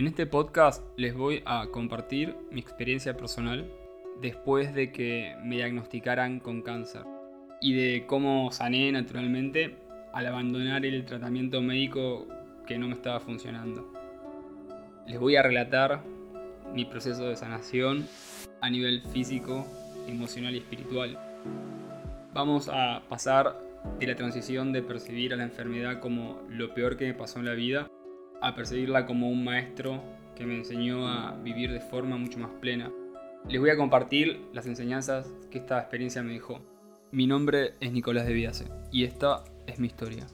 En este podcast les voy a compartir mi experiencia personal después de que me diagnosticaran con cáncer y de cómo sané naturalmente al abandonar el tratamiento médico que no me estaba funcionando. Les voy a relatar mi proceso de sanación a nivel físico, emocional y espiritual. Vamos a pasar de la transición de percibir a la enfermedad como lo peor que me pasó en la vida a percibirla como un maestro que me enseñó a vivir de forma mucho más plena. Les voy a compartir las enseñanzas que esta experiencia me dejó. Mi nombre es Nicolás de Viase y esta es mi historia.